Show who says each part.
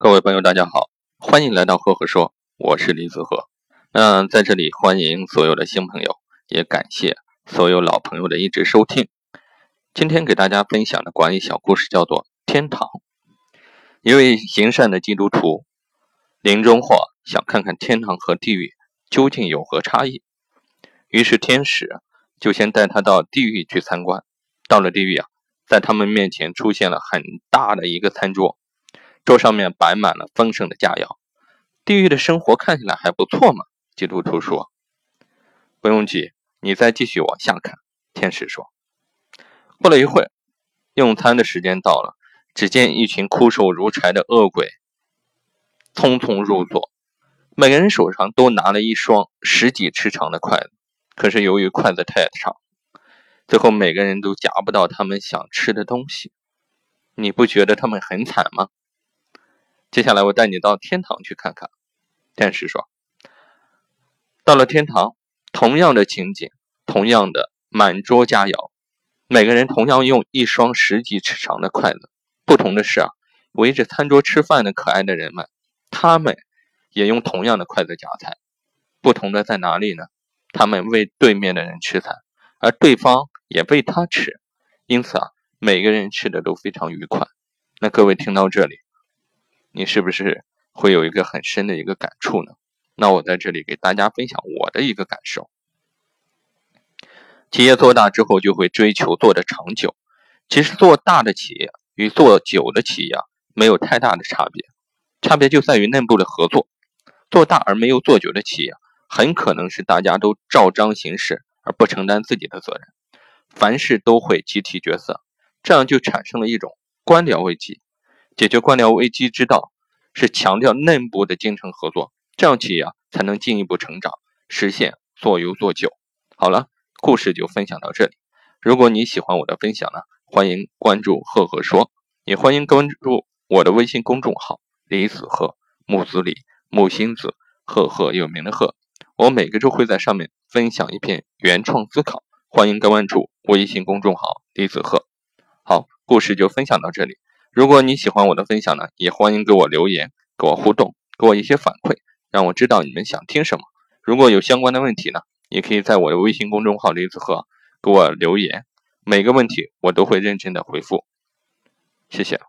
Speaker 1: 各位朋友，大家好，欢迎来到赫赫说，我是李子赫。那在这里欢迎所有的新朋友，也感谢所有老朋友的一直收听。今天给大家分享的管理小故事叫做《天堂》。一位行善的基督徒临终后想看看天堂和地狱究竟有何差异，于是天使就先带他到地狱去参观。到了地狱啊，在他们面前出现了很大的一个餐桌。桌上面摆满了丰盛的佳肴，地狱的生活看起来还不错嘛。基督徒说：“不用急，你再继续往下看。”天使说。过了一会，用餐的时间到了，只见一群枯瘦如柴的恶鬼匆匆入座，每个人手上都拿了一双十几尺长的筷子，可是由于筷子太长，最后每个人都夹不到他们想吃的东西。你不觉得他们很惨吗？接下来我带你到天堂去看看。天使说：“到了天堂，同样的情景，同样的满桌佳肴，每个人同样用一双十几尺长的筷子。不同的是啊，围着餐桌吃饭的可爱的人们，他们也用同样的筷子夹菜。不同的在哪里呢？他们为对面的人吃菜，而对方也为他吃。因此啊，每个人吃的都非常愉快。那各位听到这里。”你是不是会有一个很深的一个感触呢？那我在这里给大家分享我的一个感受。企业做大之后，就会追求做的长久。其实做大的企业与做久的企业啊，没有太大的差别，差别就在于内部的合作。做大而没有做久的企业，很可能是大家都照章行事，而不承担自己的责任，凡事都会集体决策，这样就产生了一种官僚危机。解决官僚危机之道是强调内部的精诚合作，这样企业啊才能进一步成长，实现做优做久。好了，故事就分享到这里。如果你喜欢我的分享呢，欢迎关注赫赫说，也欢迎关注我的微信公众号李子赫木子李木星子赫赫有名的赫。我每个周会在上面分享一篇原创思考，欢迎关注微信公众号李子赫。好，故事就分享到这里。如果你喜欢我的分享呢，也欢迎给我留言，给我互动，给我一些反馈，让我知道你们想听什么。如果有相关的问题呢，也可以在我的微信公众号“李子和”给我留言，每个问题我都会认真的回复。谢谢。